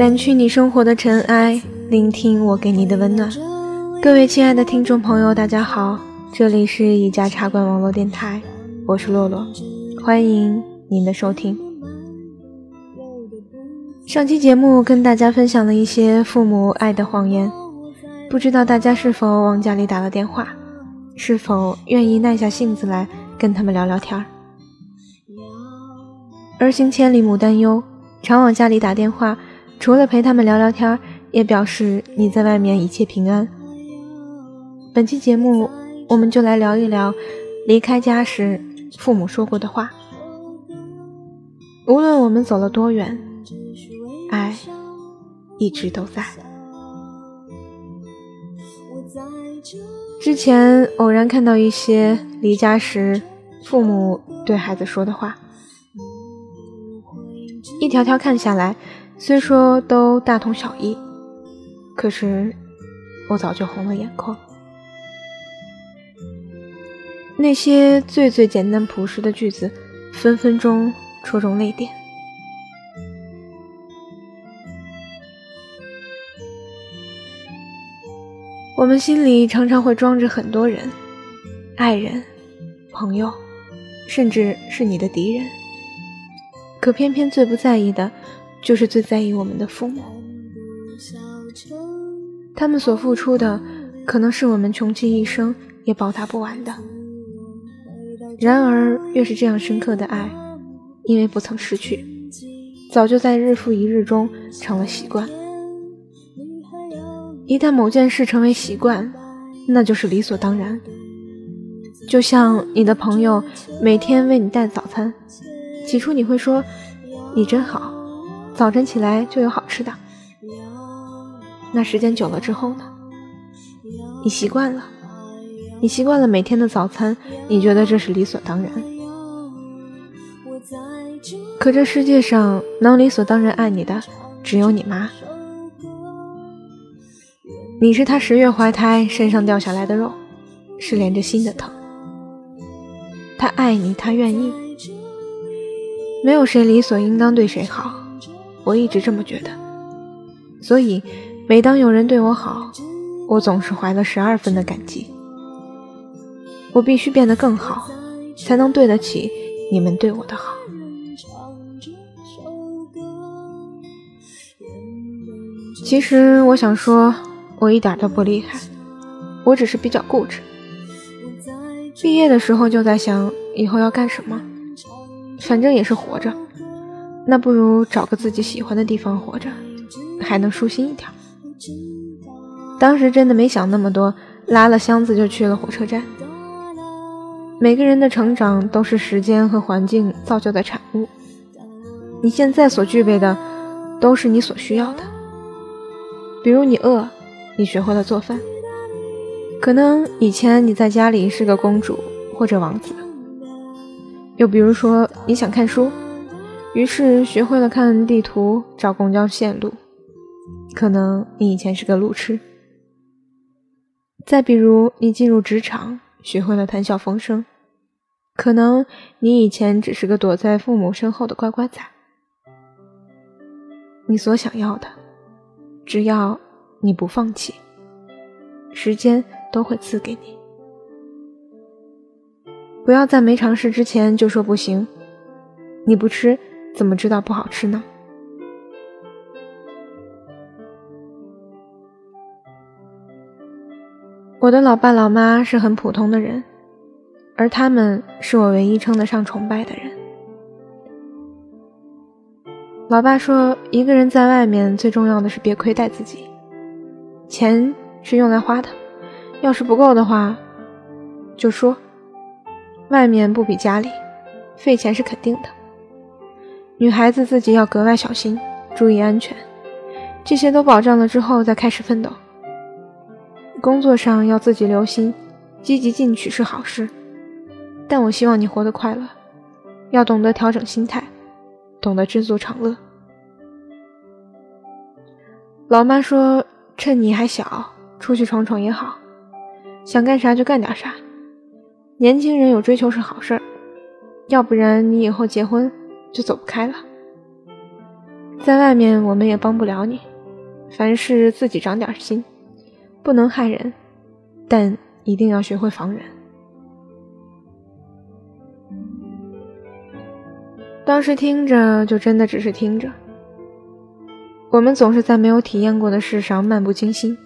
掸去你生活的尘埃，聆听我给你的温暖。各位亲爱的听众朋友，大家好，这里是一家茶馆网络电台，我是洛洛，欢迎您的收听。上期节目跟大家分享了一些父母爱的谎言，不知道大家是否往家里打了电话，是否愿意耐下性子来跟他们聊聊天儿？儿行千里母担忧，常往家里打电话。除了陪他们聊聊天，也表示你在外面一切平安。本期节目，我们就来聊一聊离开家时父母说过的话。无论我们走了多远，爱一直都在。之前偶然看到一些离家时父母对孩子说的话，一条条看下来。虽说都大同小异，可是我早就红了眼眶。那些最最简单朴实的句子，分分钟戳中泪点。我们心里常常会装着很多人，爱人、朋友，甚至是你的敌人，可偏偏最不在意的。就是最在意我们的父母，他们所付出的，可能是我们穷其一生也报答不完的。然而，越是这样深刻的爱，因为不曾失去，早就在日复一日中成了习惯。一旦某件事成为习惯，那就是理所当然。就像你的朋友每天为你带早餐，起初你会说：“你真好。”早晨起来就有好吃的，那时间久了之后呢？你习惯了，你习惯了每天的早餐，你觉得这是理所当然。可这世界上能理所当然爱你的，只有你妈。你是她十月怀胎身上掉下来的肉，是连着心的疼。她爱你，她愿意，没有谁理所应当对谁好。我一直这么觉得，所以每当有人对我好，我总是怀了十二分的感激。我必须变得更好，才能对得起你们对我的好。其实我想说，我一点都不厉害，我只是比较固执。毕业的时候就在想以后要干什么，反正也是活着。那不如找个自己喜欢的地方活着，还能舒心一点。当时真的没想那么多，拉了箱子就去了火车站。每个人的成长都是时间和环境造就的产物。你现在所具备的，都是你所需要的。比如你饿，你学会了做饭；可能以前你在家里是个公主或者王子。又比如说你想看书。于是学会了看地图、找公交线路。可能你以前是个路痴。再比如，你进入职场，学会了谈笑风生。可能你以前只是个躲在父母身后的乖乖仔。你所想要的，只要你不放弃，时间都会赐给你。不要在没尝试之前就说不行。你不吃。怎么知道不好吃呢？我的老爸老妈是很普通的人，而他们是我唯一称得上崇拜的人。老爸说，一个人在外面最重要的是别亏待自己，钱是用来花的，要是不够的话，就说，外面不比家里，费钱是肯定的。女孩子自己要格外小心，注意安全，这些都保障了之后再开始奋斗。工作上要自己留心，积极进取是好事，但我希望你活得快乐，要懂得调整心态，懂得知足常乐。老妈说：“趁你还小，出去闯闯也好，想干啥就干点啥。年轻人有追求是好事儿，要不然你以后结婚。”就走不开了。在外面，我们也帮不了你，凡事自己长点心，不能害人，但一定要学会防人。当时听着，就真的只是听着。我们总是在没有体验过的事上漫不经心，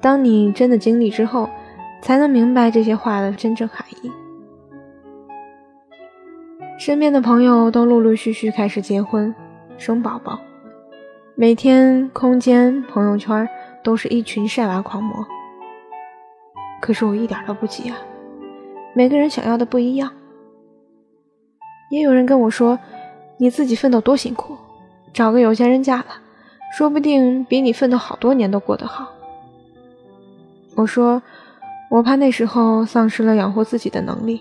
当你真的经历之后，才能明白这些话的真正含义。身边的朋友都陆陆续续开始结婚、生宝宝，每天空间、朋友圈都是一群晒娃狂魔。可是我一点都不急啊，每个人想要的不一样。也有人跟我说：“你自己奋斗多辛苦，找个有钱人嫁了，说不定比你奋斗好多年都过得好。”我说：“我怕那时候丧失了养活自己的能力，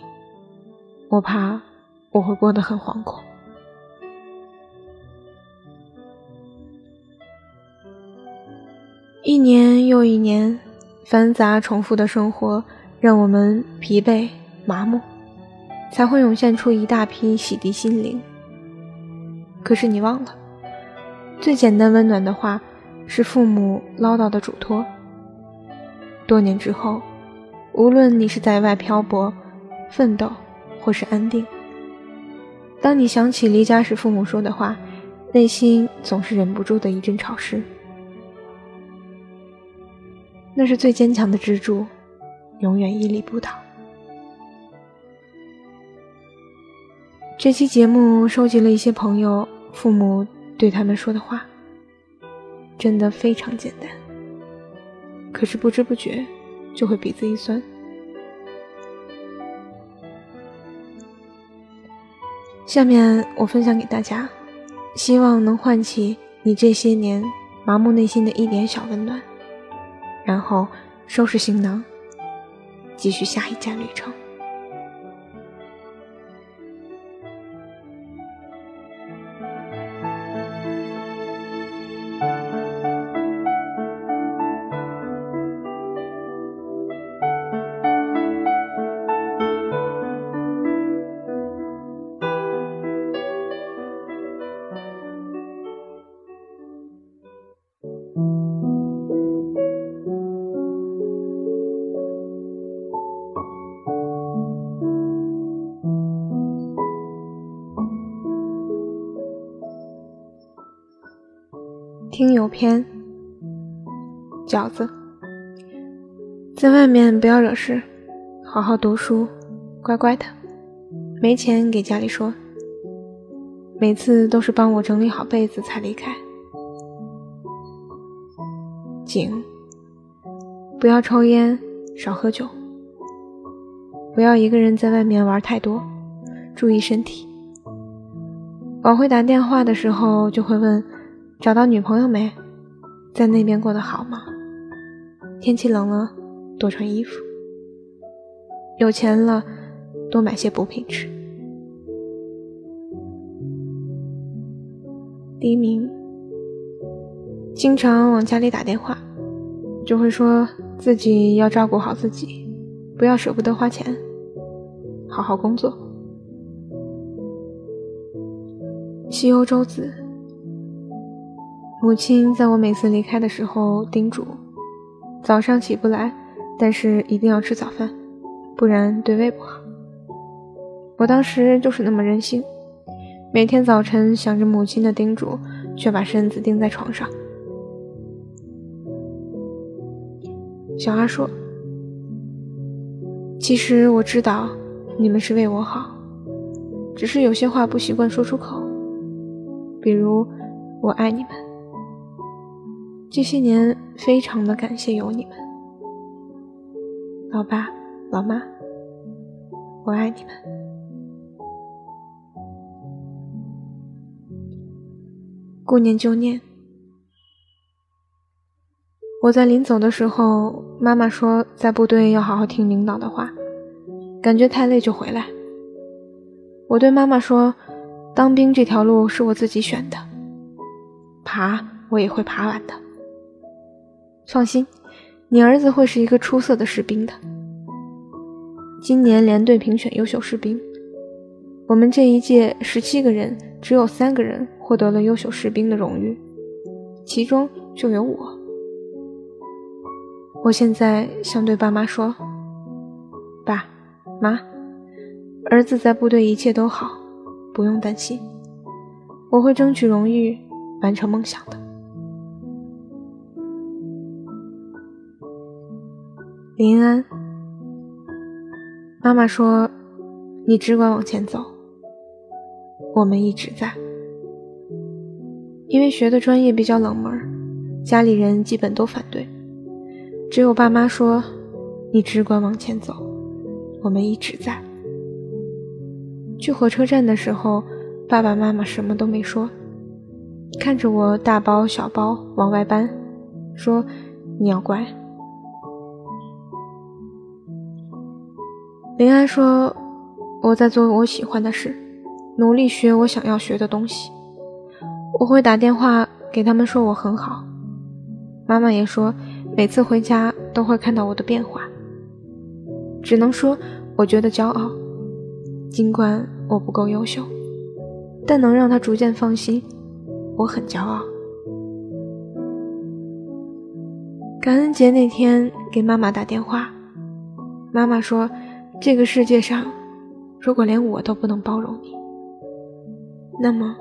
我怕我会过得很惶恐。”一年又一年，繁杂重复的生活让我们疲惫麻木。才会涌现出一大批洗涤心灵。可是你忘了，最简单温暖的话是父母唠叨的嘱托。多年之后，无论你是在外漂泊、奋斗，或是安定，当你想起离家时父母说的话，内心总是忍不住的一阵潮湿。那是最坚强的支柱，永远屹立不倒。这期节目收集了一些朋友父母对他们说的话，真的非常简单，可是不知不觉就会鼻子一酸。下面我分享给大家，希望能唤起你这些年麻木内心的一点小温暖，然后收拾行囊，继续下一站旅程。听友篇，饺子，在外面不要惹事，好好读书，乖乖的。没钱给家里说，每次都是帮我整理好被子才离开。景，不要抽烟，少喝酒，不要一个人在外面玩太多，注意身体。往回打电话的时候就会问。找到女朋友没？在那边过得好吗？天气冷了，多穿衣服。有钱了，多买些补品吃。黎明，经常往家里打电话，就会说自己要照顾好自己，不要舍不得花钱，好好工作。西欧周子。母亲在我每次离开的时候叮嘱：早上起不来，但是一定要吃早饭，不然对胃不好。我当时就是那么任性，每天早晨想着母亲的叮嘱，却把身子钉在床上。小阿说：“其实我知道你们是为我好，只是有些话不习惯说出口，比如我爱你们。”这些年，非常的感谢有你们，老爸、老妈，我爱你们。顾念旧念。我在临走的时候，妈妈说，在部队要好好听领导的话，感觉太累就回来。我对妈妈说，当兵这条路是我自己选的，爬我也会爬完的。放心，你儿子会是一个出色的士兵的。今年连队评选优秀士兵，我们这一届十七个人，只有三个人获得了优秀士兵的荣誉，其中就有我。我现在想对爸妈说：“爸妈，儿子在部队一切都好，不用担心，我会争取荣誉，完成梦想的。”林安，妈妈说：“你只管往前走。”我们一直在，因为学的专业比较冷门，家里人基本都反对。只有爸妈说：“你只管往前走。”我们一直在。去火车站的时候，爸爸妈妈什么都没说，看着我大包小包往外搬，说：“你要乖。”林安说：“我在做我喜欢的事。”努力学我想要学的东西，我会打电话给他们说我很好。妈妈也说，每次回家都会看到我的变化。只能说，我觉得骄傲。尽管我不够优秀，但能让他逐渐放心，我很骄傲。感恩节那天给妈妈打电话，妈妈说，这个世界上，如果连我都不能包容你。那么，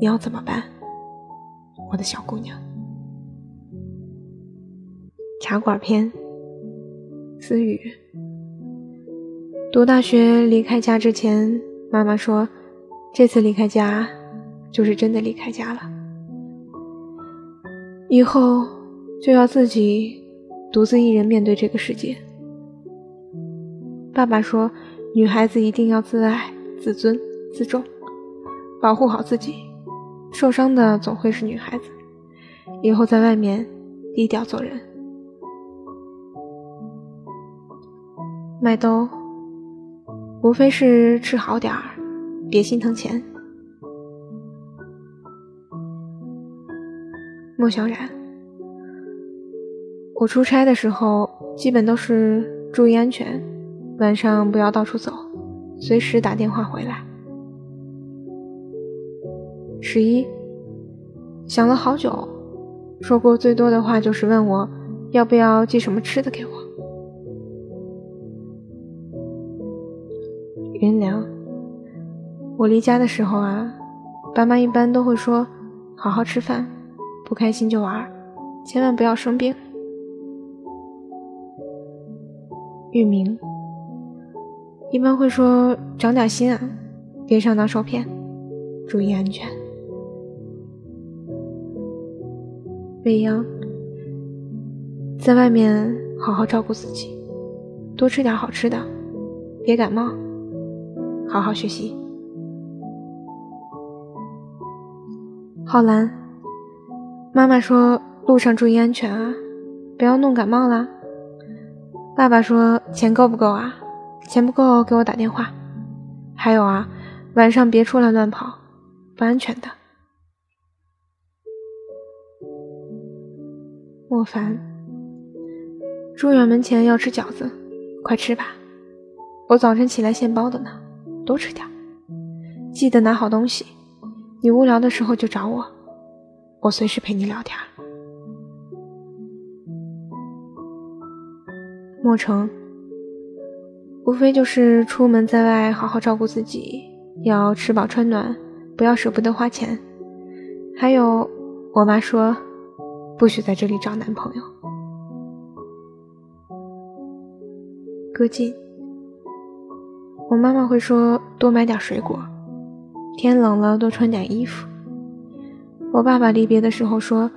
你要怎么办，我的小姑娘？茶馆篇，思雨。读大学离开家之前，妈妈说，这次离开家，就是真的离开家了。以后就要自己独自一人面对这个世界。爸爸说，女孩子一定要自爱、自尊、自重。保护好自己，受伤的总会是女孩子。以后在外面低调做人。麦兜，无非是吃好点儿，别心疼钱。莫小冉，我出差的时候基本都是注意安全，晚上不要到处走，随时打电话回来。十一想了好久，说过最多的话就是问我要不要寄什么吃的给我。云良，我离家的时候啊，爸妈一般都会说好好吃饭，不开心就玩，千万不要生病。玉明，一般会说长点心啊，别上当受骗，注意安全。未央，在外面好好照顾自己，多吃点好吃的，别感冒，好好学习。浩然，妈妈说路上注意安全啊，不要弄感冒啦。爸爸说钱够不够啊？钱不够给我打电话。还有啊，晚上别出来乱跑，不安全的。莫凡，住院门前要吃饺子，快吃吧！我早晨起来现包的呢，多吃点。记得拿好东西，你无聊的时候就找我，我随时陪你聊天。莫成，无非就是出门在外好好照顾自己，要吃饱穿暖，不要舍不得花钱。还有，我妈说。不许在这里找男朋友。歌静，我妈妈会说多买点水果，天冷了多穿点衣服。我爸爸离别的时候说，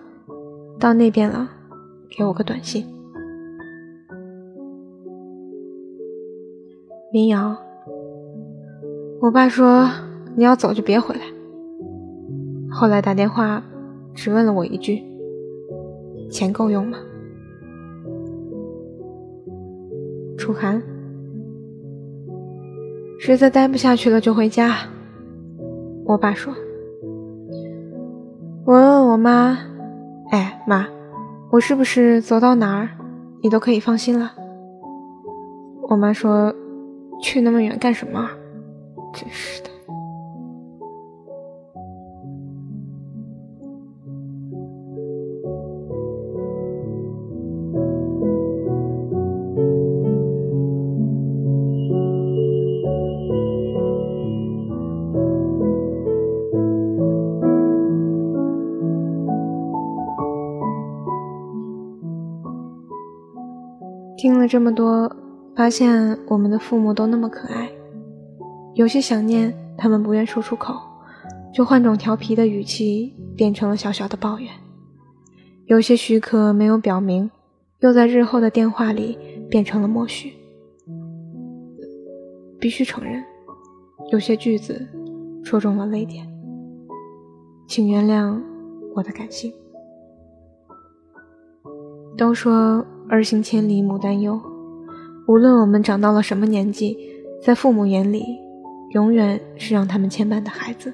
到那边了，给我个短信。民谣，我爸说你要走就别回来。后来打电话，只问了我一句。钱够用吗？楚寒，实在待不下去了就回家。我爸说：“我问我妈，哎妈，我是不是走到哪儿你都可以放心了？”我妈说：“去那么远干什么真是的。听了这么多发现我们的父母都那么可爱。有些想念，他们不愿说出口，就换种调皮的语气，变成了小小的抱怨；有些许可没有表明，又在日后的电话里变成了默许。必须承认，有些句子戳中了泪点，请原谅我的感性。都说儿行千里母担忧，无论我们长到了什么年纪，在父母眼里，永远是让他们牵绊的孩子。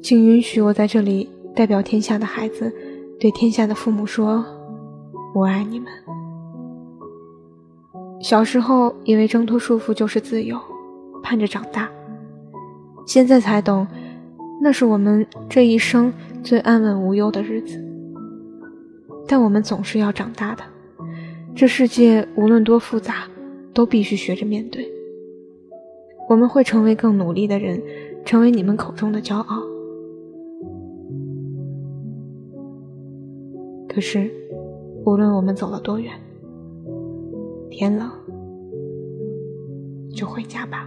请允许我在这里代表天下的孩子，对天下的父母说：我爱你们。小时候以为挣脱束缚就是自由，盼着长大，现在才懂，那是我们这一生最安稳无忧的日子。但我们总是要长大的，这世界无论多复杂，都必须学着面对。我们会成为更努力的人，成为你们口中的骄傲。可是，无论我们走了多远，天冷就回家吧。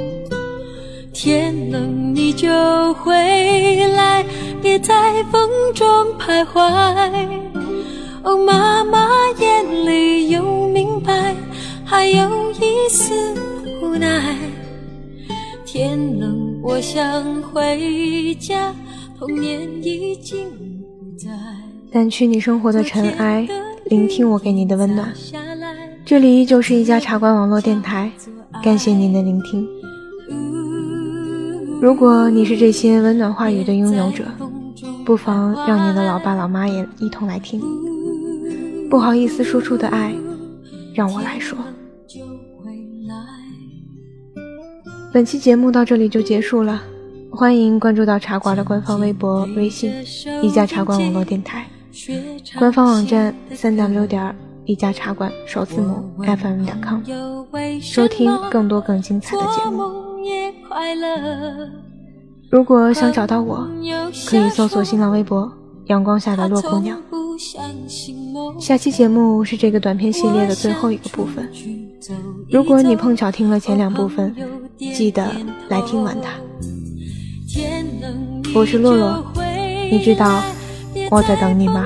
天冷你就回来，别在风中徘徊。哦，妈妈眼里有明白，还有一丝无奈。天冷我想回家，童年已经不在。掸去你生活的尘埃，聆听我给你的温暖。这里依旧是一家茶馆网络电台，感谢您的聆听。如果你是这些温暖话语的拥有者，不妨让你的老爸老妈也一同来听。不好意思说出的爱，让我来说。本期节目到这里就结束了，欢迎关注到茶馆的官方微博、微信“一家茶馆网络电台”，官方网站三 w 点一家茶馆首字母 fm 点 com，收听更多更精彩的节目。如果想找到我，可以搜索新浪微博“阳光下的洛姑娘”。下期节目是这个短片系列的最后一个部分。如果你碰巧听了前两部分，记得来听完它。我是洛洛，你知道我在等你吗？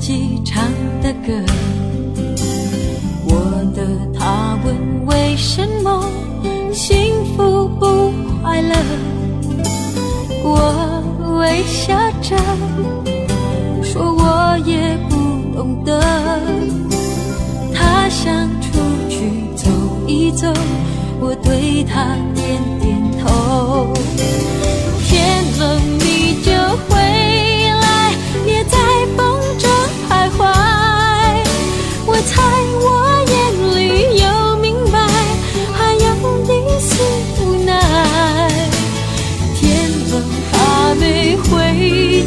自己唱的歌，我的他问为什么幸福不快乐，我微笑着说，我也不懂得，他想出去走一走，我对他点点头。天冷。在我眼里有明白还有一丝无奈。天冷还没回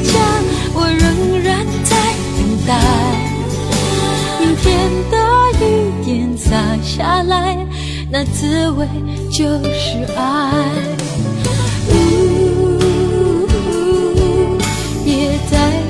家我仍然在等待。明天的雨点洒下来那滋味就是爱。别再